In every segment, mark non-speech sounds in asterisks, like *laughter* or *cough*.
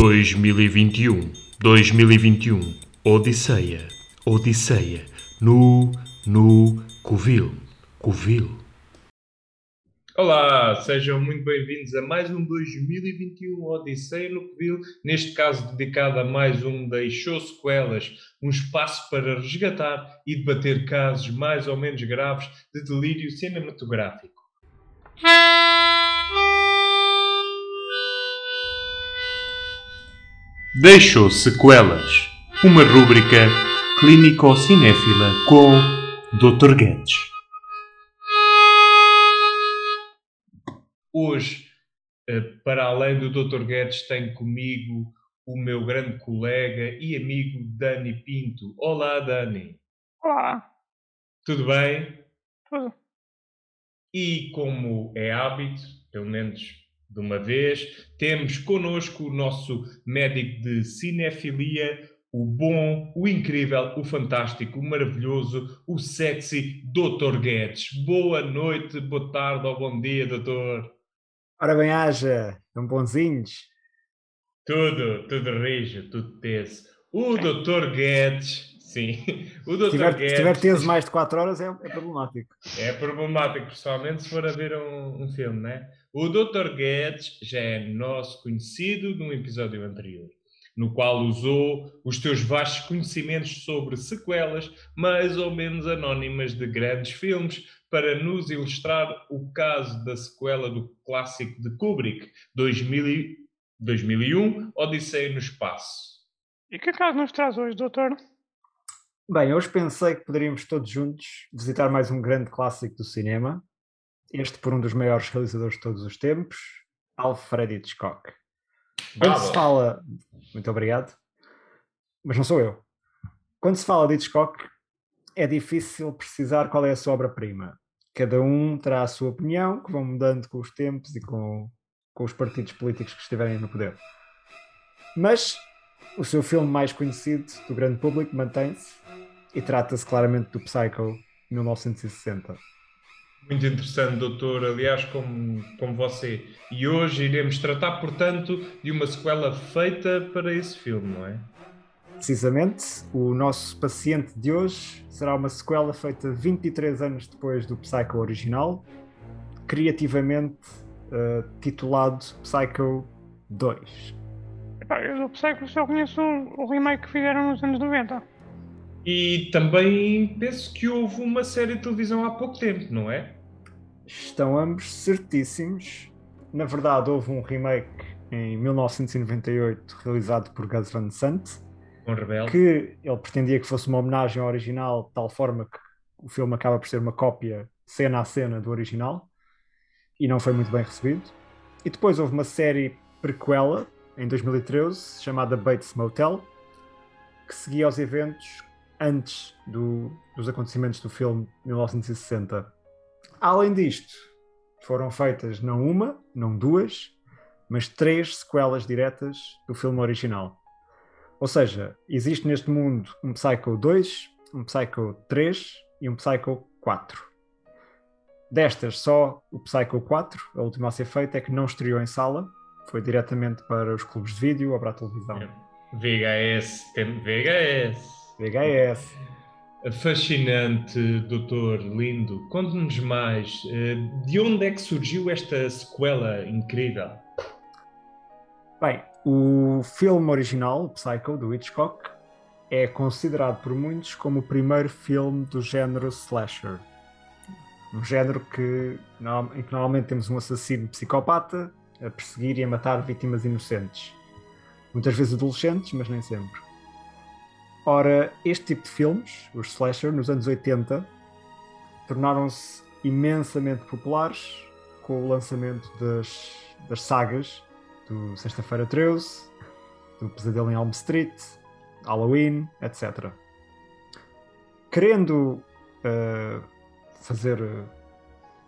2021, 2021, Odisseia, Odisseia, no, no, Covil, Covil. Olá, sejam muito bem-vindos a mais um 2021 Odisseia no Covil, neste caso dedicado a mais um Deixou Sequelas, um espaço para resgatar e debater casos mais ou menos graves de delírio cinematográfico. *laughs* Deixou Sequelas, uma rúbrica clínico-cinéfila com Dr. Guedes. Hoje, eh, para além do Dr. Guedes, tenho comigo o meu grande colega e amigo Dani Pinto. Olá, Dani. Olá, Tudo bem? tudo. E como é hábito, pelo menos de uma vez, temos connosco o nosso médico de cinefilia, o bom, o incrível, o fantástico, o maravilhoso, o sexy Dr. Guedes. Boa noite, boa tarde ou bom dia, doutor. Ora bem, haja, tão bonzinhos. Tudo, tudo rijo, tudo teso. O Dr. Guedes, sim, o Dr. Se tiver, Guedes se tiver teso mais de 4 horas é, é problemático. é problemático, pessoalmente, se for a ver um, um filme, né? O Dr. Guedes já é nosso conhecido num episódio anterior, no qual usou os teus vastos conhecimentos sobre sequelas mais ou menos anónimas de grandes filmes para nos ilustrar o caso da sequela do clássico de Kubrick, 2000 e- 2001, Odisseia no Espaço. E que caso nos traz hoje, doutor? Bem, hoje pensei que poderíamos todos juntos visitar mais um grande clássico do cinema, este por um dos maiores realizadores de todos os tempos, Alfred Hitchcock. Quando se fala. Muito obrigado. Mas não sou eu. Quando se fala de Hitchcock, é difícil precisar qual é a sua obra-prima. Cada um terá a sua opinião, que vão mudando com os tempos e com, com os partidos políticos que estiverem no poder. Mas o seu filme mais conhecido do grande público mantém-se e trata-se claramente do Psycho 1960. Muito interessante, doutor, aliás, como, como você. E hoje iremos tratar, portanto, de uma sequela feita para esse filme, não é? Precisamente, o nosso paciente de hoje será uma sequela feita 23 anos depois do Psycho original, criativamente eh, titulado Psycho 2. Epá, eu do Psycho só conheço o, o remake que fizeram nos anos 90. E também penso que houve uma série de televisão há pouco tempo, não é? Estão ambos certíssimos. Na verdade, houve um remake em 1998 realizado por Gus Van Sant, Com Rebelde. que ele pretendia que fosse uma homenagem ao original, de tal forma que o filme acaba por ser uma cópia cena a cena do original e não foi muito bem recebido. E depois houve uma série prequela em 2013 chamada Bates Motel que seguia os eventos antes do- dos acontecimentos do filme de 1960. Além disto, foram feitas não uma, não duas, mas três sequelas diretas do filme original. Ou seja, existe neste mundo um Psycho 2, um Psycho 3 e um Psycho 4. Destas, só o Psycho 4, a última a ser feita, é que não estreou em sala, foi diretamente para os clubes de vídeo ou para a televisão. VHS, tem VHS. VHS. Fascinante, doutor, lindo. Conte-nos mais. eh, De onde é que surgiu esta sequela incrível? Bem, o filme original, Psycho, do Hitchcock, é considerado por muitos como o primeiro filme do género slasher. Um género que, em que normalmente temos um assassino psicopata a perseguir e a matar vítimas inocentes. Muitas vezes adolescentes, mas nem sempre. Ora, este tipo de filmes, os slasher, nos anos 80, tornaram-se imensamente populares com o lançamento das, das sagas do Sexta-feira 13, do Pesadelo em Elm Street, Halloween, etc. Querendo uh, fazer uh,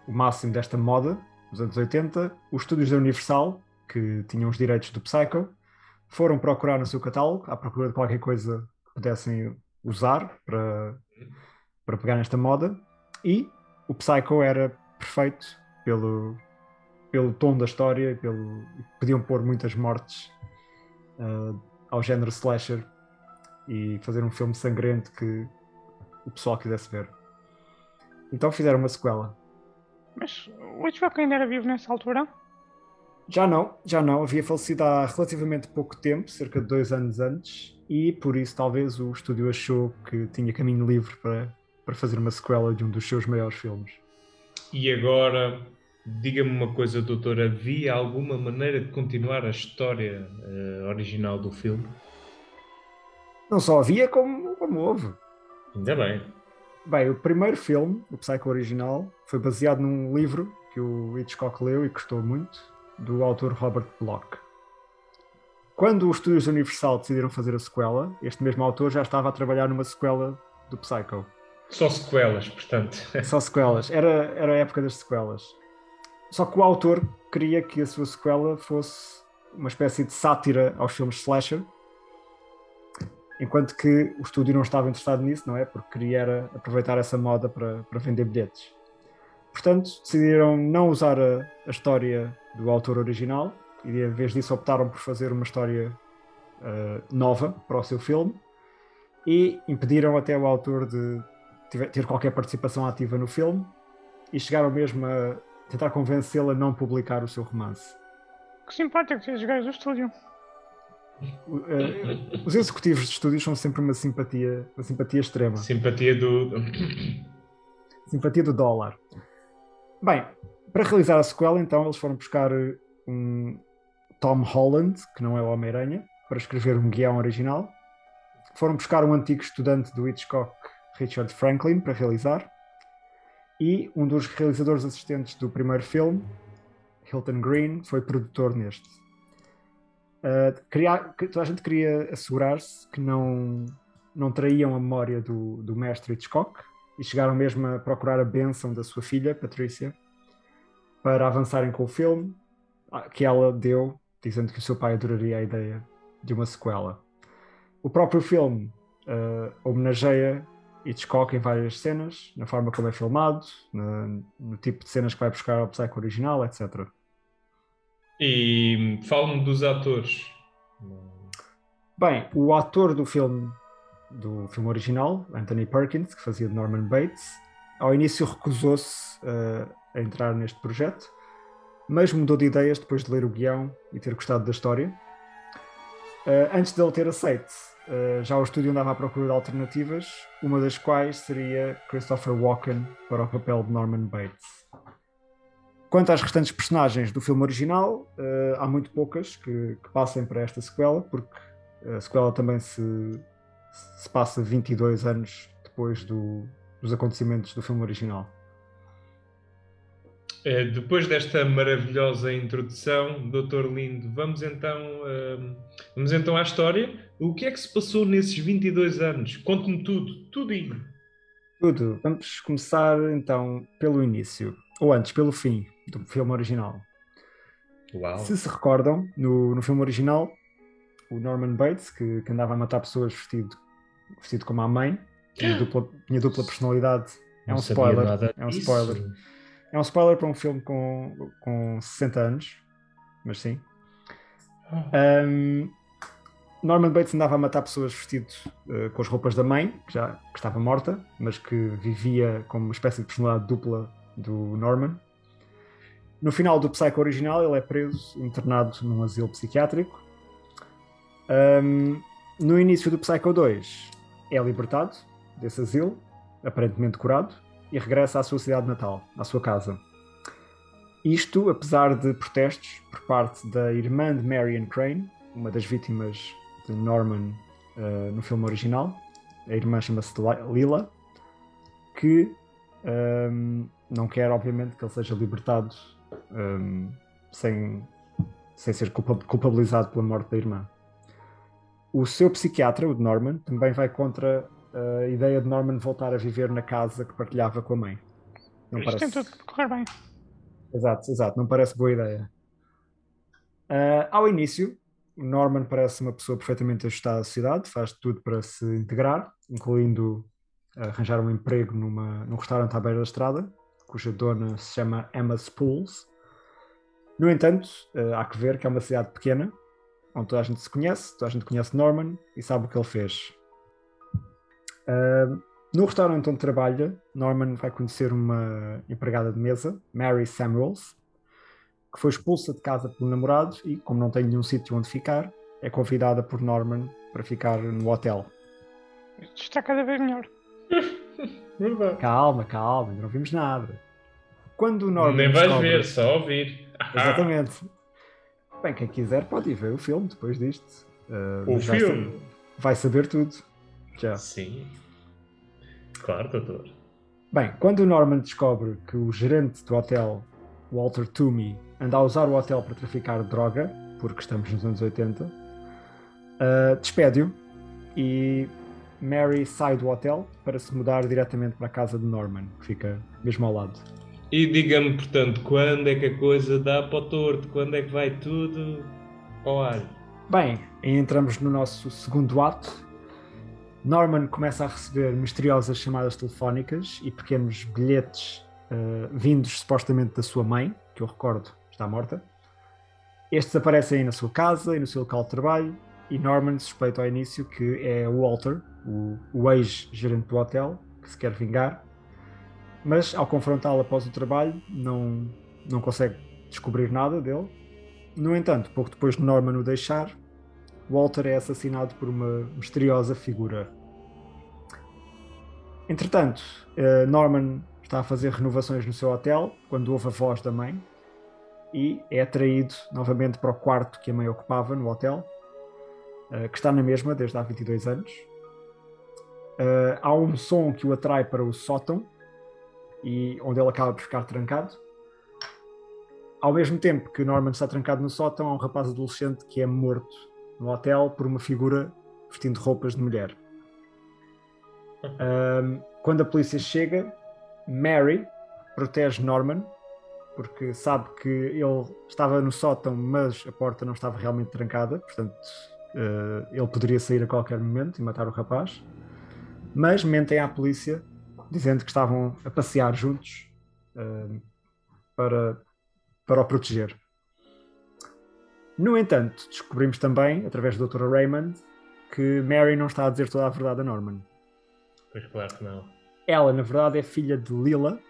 o máximo desta moda, nos anos 80, os estúdios da Universal, que tinham os direitos do Psycho, foram procurar no seu catálogo, à procura de qualquer coisa pudessem usar para, para pegar nesta moda, e o Psycho era perfeito pelo, pelo tom da história, pelo, podiam pôr muitas mortes uh, ao género slasher e fazer um filme sangrento que o pessoal quisesse ver. Então fizeram uma sequela. Mas o Hitchcock ainda era vivo nessa altura? Já não, já não. Havia falecido há relativamente pouco tempo, cerca de dois anos antes, e por isso talvez o estúdio achou que tinha caminho livre para, para fazer uma sequela de um dos seus maiores filmes. E agora, diga-me uma coisa, doutor, havia alguma maneira de continuar a história uh, original do filme? Não só havia, como, como houve. Ainda bem. Bem, o primeiro filme, o Psycho original, foi baseado num livro que o Hitchcock leu e gostou muito, do autor Robert Bloch. Quando os estúdios Universal decidiram fazer a sequela, este mesmo autor já estava a trabalhar numa sequela do Psycho. Só sequelas, portanto. *laughs* Só sequelas. Era, era a época das sequelas. Só que o autor queria que a sua sequela fosse uma espécie de sátira aos filmes slasher, enquanto que o estúdio não estava interessado nisso, não é? Porque queria aproveitar essa moda para, para vender bilhetes. Portanto, decidiram não usar a, a, história do autor original e, em vez disso, optaram por fazer uma história uh, nova para o seu filme e impediram até o autor de ter qualquer participação ativa no filme e chegaram mesmo a tentar convencê-lo a não publicar o seu romance. Que simpático esses gajos do estúdio. Uh, os executivos de estúdios são sempre uma simpatia, uma simpatia extrema. Simpatia do. simpatia do dólar. Bem, para realizar a sequela, então, eles foram buscar um Tom Holland, que não é o Homem-Aranha, para escrever um guião original. Foram buscar um antigo estudante do Hitchcock, Richard Franklin, para realizar. E um dos realizadores assistentes do primeiro filme, Hilton Green, foi produtor neste. Uh, toda a gente queria assegurar-se que não, não traíam a memória do, do mestre Hitchcock e chegaram mesmo a procurar a bênção da sua filha, Patrícia, para avançarem com o filme, ah, que ela deu, dizendo que o seu pai adoraria a ideia de uma sequela. O próprio filme uh, homenageia Hitchcock em várias cenas, na forma como é filmado, no, no tipo de cenas que vai buscar ao Psycho original, etc. E fala-me dos atores. Bem, o ator do filme do filme original, Anthony Perkins, que fazia de Norman Bates, ao início recusou-se uh, a entrar neste projeto, mas mudou de ideias depois de ler o guião e ter gostado da história. Uh, antes dele ter aceito, uh, já o estúdio andava à procura de alternativas, uma das quais seria Christopher Walken para o papel de Norman Bates. Quanto às restantes personagens do filme original, uh, há muito poucas que, que, passem para esta sequela, porque a sequela também se, se passa 22 anos depois do, dos acontecimentos do filme original. É, depois desta maravilhosa introdução, Dr. Lindo, vamos então, uh, vamos então à história. O que é que se passou nesses 22 anos? Conte-me tudo, tudinho. Tudo. Vamos começar então pelo início, ou antes, pelo fim do filme original. Uau. Se se recordam, no, no filme original, o Norman Bates, que, que andava a matar pessoas vestido, vestido como a mãe, tinha *gasps* dupla, tinha dupla personalidade. É um spoiler. É um spoiler. É um spoiler para um filme com, com 60 anos, mas sim. Um, Norman Bates andava a matar pessoas vestido uh, com as roupas da mãe, que já que estava morta, mas que vivia como uma espécie de personalidade dupla do Norman. No final do Psycho original, ele é preso, internado num asilo psiquiátrico. Um, no início do Psycho 2, é libertado desse asilo, aparentemente curado, e regressa à sua cidade natal, à sua casa. Isto, apesar de protestos por parte da irmã de Marion Crane, uma das vítimas de Norman uh, no filme original. A irmã chama-se Lila, que um, não quer, obviamente, que ele seja libertado um, sem, sem ser culpabilizado pela morte da irmã. O seu psiquiatra, o de Norman, também vai contra a ideia de Norman voltar a viver na casa que partilhava com a mãe. Não Isto parece... tem tudo correr bem. Exato, exato, não parece boa ideia. Uh, ao início, Norman parece uma pessoa perfeitamente ajustada à sociedade, faz tudo para se integrar, incluindo arranjar um emprego numa, num restaurante à beira da estrada, cuja dona se chama Emma Spools. No entanto, uh, há que ver que é uma cidade pequena onde toda a gente se conhece, toda a gente conhece Norman e sabe o que ele fez. Uh, no restaurante onde trabalha, Norman vai conhecer uma empregada de mesa, Mary Samuels, que foi expulsa de casa pelo namorado e, como não tem nenhum sítio onde ficar, é convidada por Norman para ficar no hotel. Isto está cada vez melhor. Calma, calma, ainda não vimos nada. Quando o Norman Nem vais descobre- ver, só ouvir. Exatamente. Bem, quem quiser pode ir ver o filme depois disto. Uh, O vai filme? saber- vai saber tudo. Já. Sim. Claro, doutor. Bem, quando o Norman descobre que o gerente do hotel, Walter Toomey, anda a usar o hotel para traficar droga, porque estamos nos anos 80, uh, despede-o e Mary sai do hotel para se mudar diretamente para a casa de Norman, que fica mesmo ao lado. E diga-me, portanto, quando é que a coisa dá para o torto? Quando é que vai tudo ao ar? Bem, entramos no nosso segundo ato. Norman começa a receber misteriosas chamadas telefónicas e pequenos bilhetes uh, vindos supostamente da sua mãe, que eu recordo está morta. Estes aparecem na sua casa e no seu local de trabalho e Norman suspeita ao início que é Walter, o, o ex-gerente do hotel, que se quer vingar, mas ao confrontá-lo após o trabalho não, não consegue descobrir nada dele. No entanto, pouco depois de Norman o deixar, Walter é assassinado por uma misteriosa figura. Entretanto, eh, Norman está a fazer renovações no seu hotel quando ouve a voz da mãe e é atraído novamente para o quarto que a mãe ocupava no hotel, eh, que está na mesma desde há 22 anos. Eh, há um som que o atrai para o sótão e onde ele acaba por ficar trancado. Ao mesmo tempo que Norman está trancado no sótão, há um rapaz adolescente que é morto no hotel por uma figura vestindo roupas de mulher. Ahm, quando a polícia chega, Mary protege Norman porque sabe que ele estava no sótão, mas a porta não estava realmente trancada, portanto eh, ele poderia sair a qualquer momento e matar o rapaz. Mas mentem à polícia dizendo que estavam a passear juntos ahm, para, para o proteger. No entanto, descobrimos também, através do Dr. Raymond, que Mary não está a dizer toda a verdade a Norman. Pois claro que não. Ela, na verdade, é filha de Lila,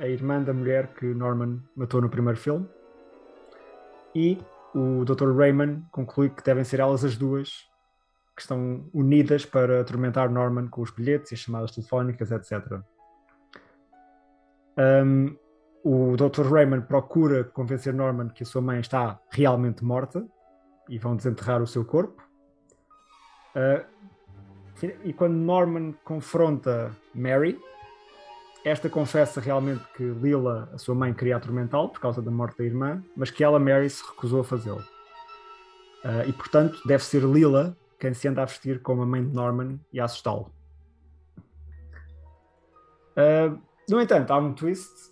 a irmã da mulher que Norman matou no primeiro filme. E o Dr. Raymond conclui que devem ser elas as duas que estão unidas para atormentar Norman com os bilhetes e as chamadas telefónicas, etc. Um, o Dr. Raymond procura convencer Norman que a sua mãe está realmente morta e vão desenterrar o seu corpo. Uh, e quando Norman confronta Mary, esta confessa realmente que Lila, a sua mãe, queria atormentá-lo por causa da morte da irmã, mas que ela, Mary, se recusou a fazê-lo. Uh, e portanto, deve ser Lila quem se anda a vestir como a mãe de Norman e a assustá-lo. Uh, no entanto, há um twist.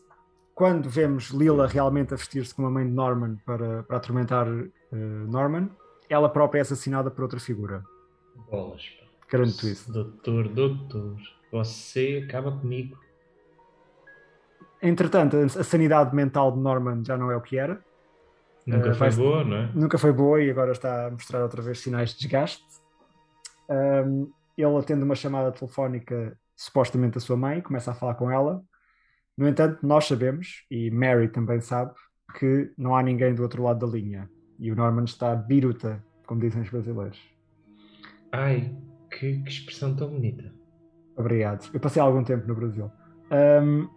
Quando vemos Lila realmente a vestir-se como a mãe de Norman para, para atormentar uh, Norman, ela própria é assassinada por outra figura. Bolas. Grande twist. Doutor, doutor, você acaba comigo. Entretanto, a sanidade mental de Norman já não é o que era. Nunca Eh, foi boa, não é? Nunca foi boa e agora está a mostrar outra vez sinais de desgaste. Um, ele atende uma chamada telefónica, supostamente da sua mãe, começa a falar com ela. No entanto, nós sabemos, e Mary também sabe, que não há ninguém do outro lado da linha. E o Norman está biruta, como dizem os brasileiros. Ai, que, que expressão tão bonita. Obrigado. Eu passei algum tempo no Brasil. Um,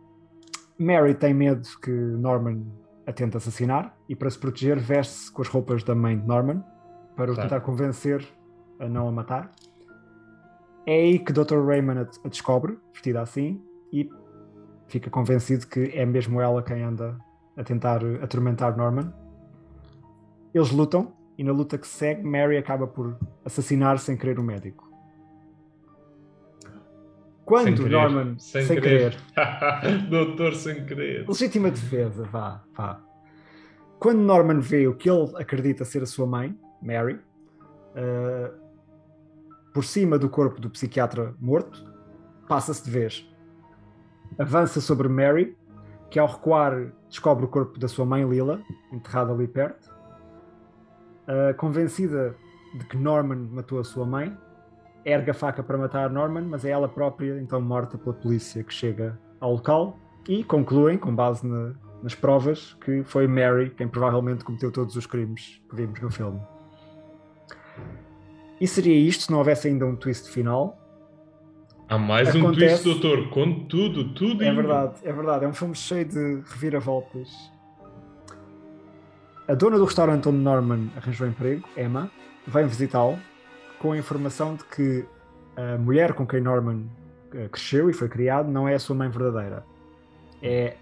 Mary tem medo que Norman a tente assassinar e, para se proteger, veste-se com as roupas da mãe de Norman para o Claro. tentar convencer a não a matar. É aí que Dr. Raymond a, descobre, vestida assim, e fica convencido que é mesmo ela quem anda a tentar atormentar Norman. Eles lutam e, na luta que se segue, Mary acaba por assassinar sem querer o médico. Quando Sem querer, Norman, sem sem, querer. querer, *laughs* doutor sem querer. legítima defesa, vá, vá. Quando Norman vê o que ele acredita ser a sua mãe, Mary, eh, por cima do corpo do psiquiatra morto, passa-se de vez. Avança sobre Mary, que ao recuar descobre o corpo da sua mãe Lila, enterrado ali perto. Uh, convencida de que Norman matou a sua mãe, ergue a faca para matar Norman, mas é ela própria então morta pela polícia que chega ao local e concluem, com base na, nas provas, que foi Mary quem provavelmente cometeu todos os crimes que vimos no filme. E seria isto se não houvesse ainda um twist final. Há mais Acontece- um twist, doutor. Com tudo, tudo. É verdade, é verdade. É um filme cheio de reviravoltas. A dona do restaurante onde Norman arranjou emprego, Emma, vem visitá-lo com a informação de que a mulher com quem Norman eh, cresceu e foi criado não é a sua mãe verdadeira. É,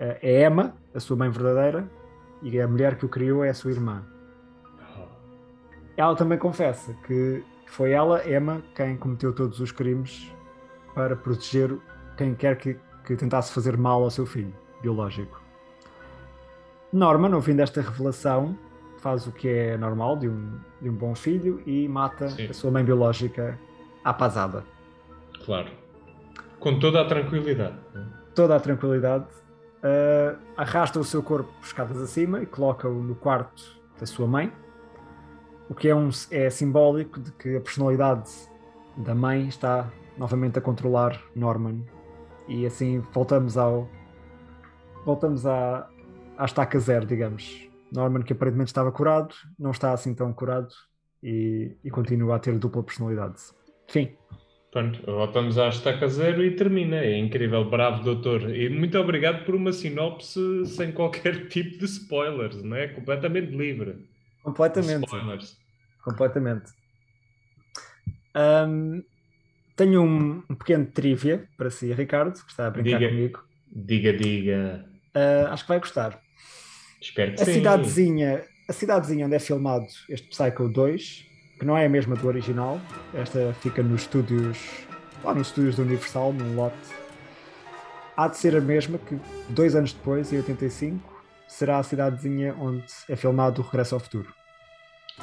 eh, é Emma, a sua mãe verdadeira, e a mulher que o criou é a sua irmã. Ah, Ela também confessa que foi ela, Emma, quem cometeu todos os crimes para proteger quem quer que, que tentasse fazer mal ao seu filho biológico. Norman, ouvindo esta revelação, faz o que é normal de um, de um bom filho e mata Sim. a sua mãe biológica à pasada. Claro. Com toda a tranquilidade. Toda a tranquilidade, ah, arrasta o seu corpo escadas acima e coloca-o no quarto da sua mãe, o que é, um, é simbólico de que a personalidade da mãe está novamente a controlar Norman. E assim voltamos ao. Voltamos à, à estaca zero, digamos. Norman, que aparentemente estava curado, não está assim tão curado e, e continua a ter dupla personalidade. Fim. Pronto, voltamos à estaca zero e termina. É incrível, bravo doutor. E muito obrigado por uma sinopse sem qualquer *laughs* tipo de spoilers, não é? Completamente livre. Completamente. Spoilers. Completamente. Ahm, tenho um, um pequeno trivia para si, Ricardo, que está a brincar Diga. comigo. Diga, diga. Ah, acho que vai gostar. Espero que A sim. cidadezinha, a cidadezinha onde é filmado este Psycho 2, que não é a mesma do original, esta fica nos estúdios, lá nos estúdios da Universal, num lote, há de ser a mesma que dois anos depois, em 85, será a cidadezinha onde é filmado o Regresso ao Futuro.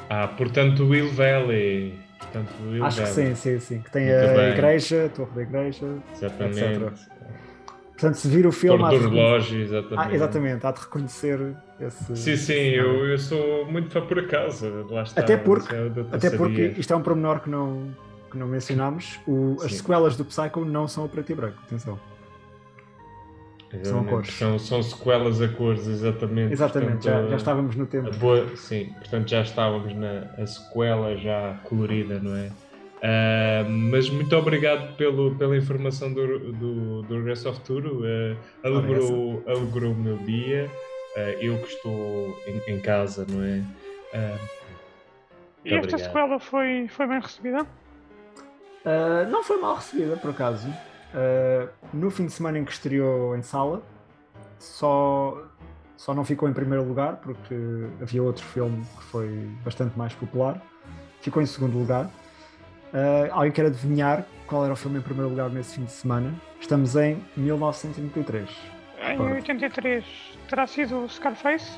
Ah, portanto, Will Valley. Portanto, Will Acho que Valley. sim, sim, sim. Que tem Muito a bem. igreja, a torre da igreja. Exatamente. Portanto, se vir o filme. Torre do relógio, exatamente. Ah, exatamente, há de reconhecer esse. Sim, sim, eu, eu sou muito fã por acaso. Lá está. Até porque- é Até porque isto é um pormenor que não, que não mencionámos. O- as sequelas do Psycho não são a preto e branco, atenção. Exatamente. são cores. São, são sequelas a cores, exatamente. Exatamente, já, Portanto, já estávamos no tempo. a boa, sim, portanto já estávamos na a sequela já colorida, não é? Ah, mas muito obrigado pelo, pela informação do, do, do Regresso ao Futuro. Ah, alegrou, alegrou o meu dia. Ah, eu que estou em, em casa, não é? E esta obrigado. sequela foi, foi bem recebida? Não foi mal recebida, por acaso. Ah, no fim de semana em que estreou em sala, só, só não ficou em primeiro lugar, porque havia outro filme que foi bastante mais popular. Ficou em segundo lugar. Ah, alguém quer adivinhar qual era o filme em primeiro lugar nesse fim de semana? Estamos em 1993. Em Ora. 83 terá sido Scarface?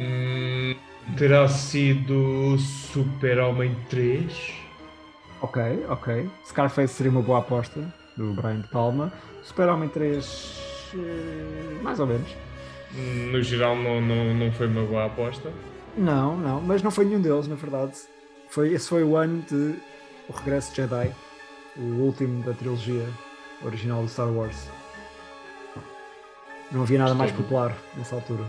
hum, terá sido Super-Homem 3? Ok, ok. Scarface seria uma boa aposta do Brian De Palma. Super-Homem 3, eh, mais ou menos. No geral, não, não, não foi uma boa aposta. Não, não, mas não foi nenhum deles, na verdade. Foi, esse foi o ano de O Regresso de Jedi, o último da trilogia original do Star Wars. Não havia nada mais Estou- popular nessa altura.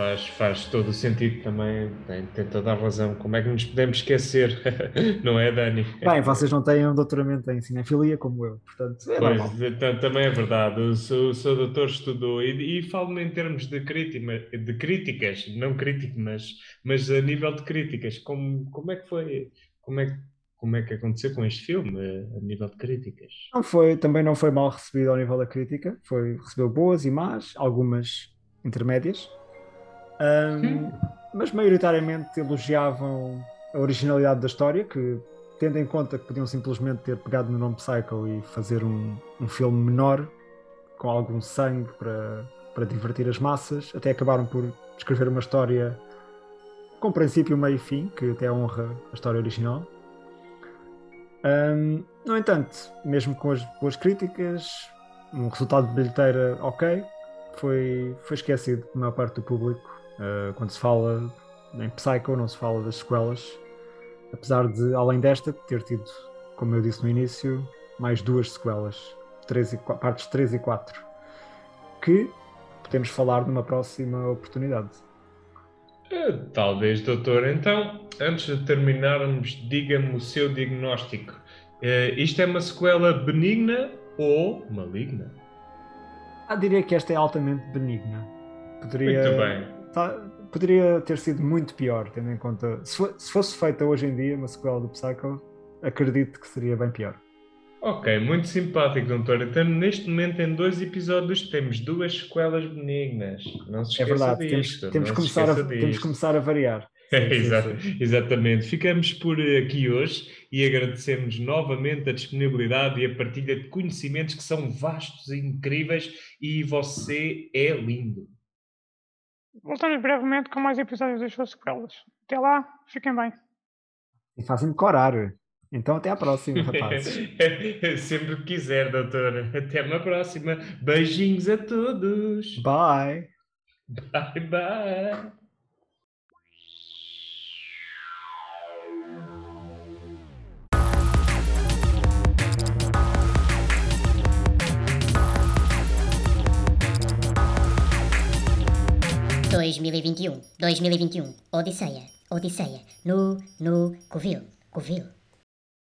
Faz, faz todo o sentido também, tem, tem toda a razão. Como é que nos podemos esquecer? *laughs* não é, Dani? Bem, vocês não têm um doutoramento em cinefilia como eu, portanto é. Pois, também é verdade. O seu, o seu doutor estudou e, e falo-me em termos de, crítima, de críticas, não crítico, mas, mas a nível de críticas. Como, como é que foi? Como é, que- como é que aconteceu com este filme a, a nível de críticas? Não foi, também não foi mal recebido ao nível da crítica, foi, recebeu boas e más, algumas intermédias, Ahm, mas maioritariamente elogiavam a originalidade da história, que tendo em conta que podiam simplesmente ter pegado no nome Psycho e fazer um, um filme menor, com algum sangue para, para divertir as massas, até acabaram por escrever uma história com princípio, meio e fim, que até honra a história original. Ahm, no entanto, mesmo com as boas críticas, um resultado de bilheteira ok, foi, foi esquecido por maior parte do público. Ah, quando se fala em Psycho não se fala das sequelas, apesar de, além desta, ter tido, como eu disse no início, mais duas sequelas, e, partes 3 e 4, que podemos falar numa próxima oportunidade. Eh, Talvez, doutor. Então, antes de terminarmos, diga-me o seu diagnóstico. Eh, isto é uma sequela benigna ou maligna? Ah, diria que esta é altamente benigna. Poderia, Muito bem. Tá- poderia ter sido muito pior, tendo em conta. Se, fo- se fosse feita hoje em dia uma sequela do Psycho, acredito que seria bem pior. Ok, muito simpático, doutor. Então, neste momento, em dois episódios, temos duas sequelas benignas. Não se É esqueça verdade, temos, disto. temos, se começar a, temos que começar a variar. *laughs* Sim, sim, Exa- sim. Exatamente. Ficamos por aqui hoje e agradecemos novamente a disponibilidade e a partilha de conhecimentos que são vastos e incríveis e você é lindo. Voltamos brevemente com mais episódios das suas sequelas. Até lá, fiquem bem. E fazem decorar. Então até à próxima, rapazes. *laughs* Sempre que quiser, doutor. Até uma próxima. Beijinhos a todos. Bye! Bye, bye. 2021, 2021, Odisseia, Odisseia, no, no, Covil, Covil.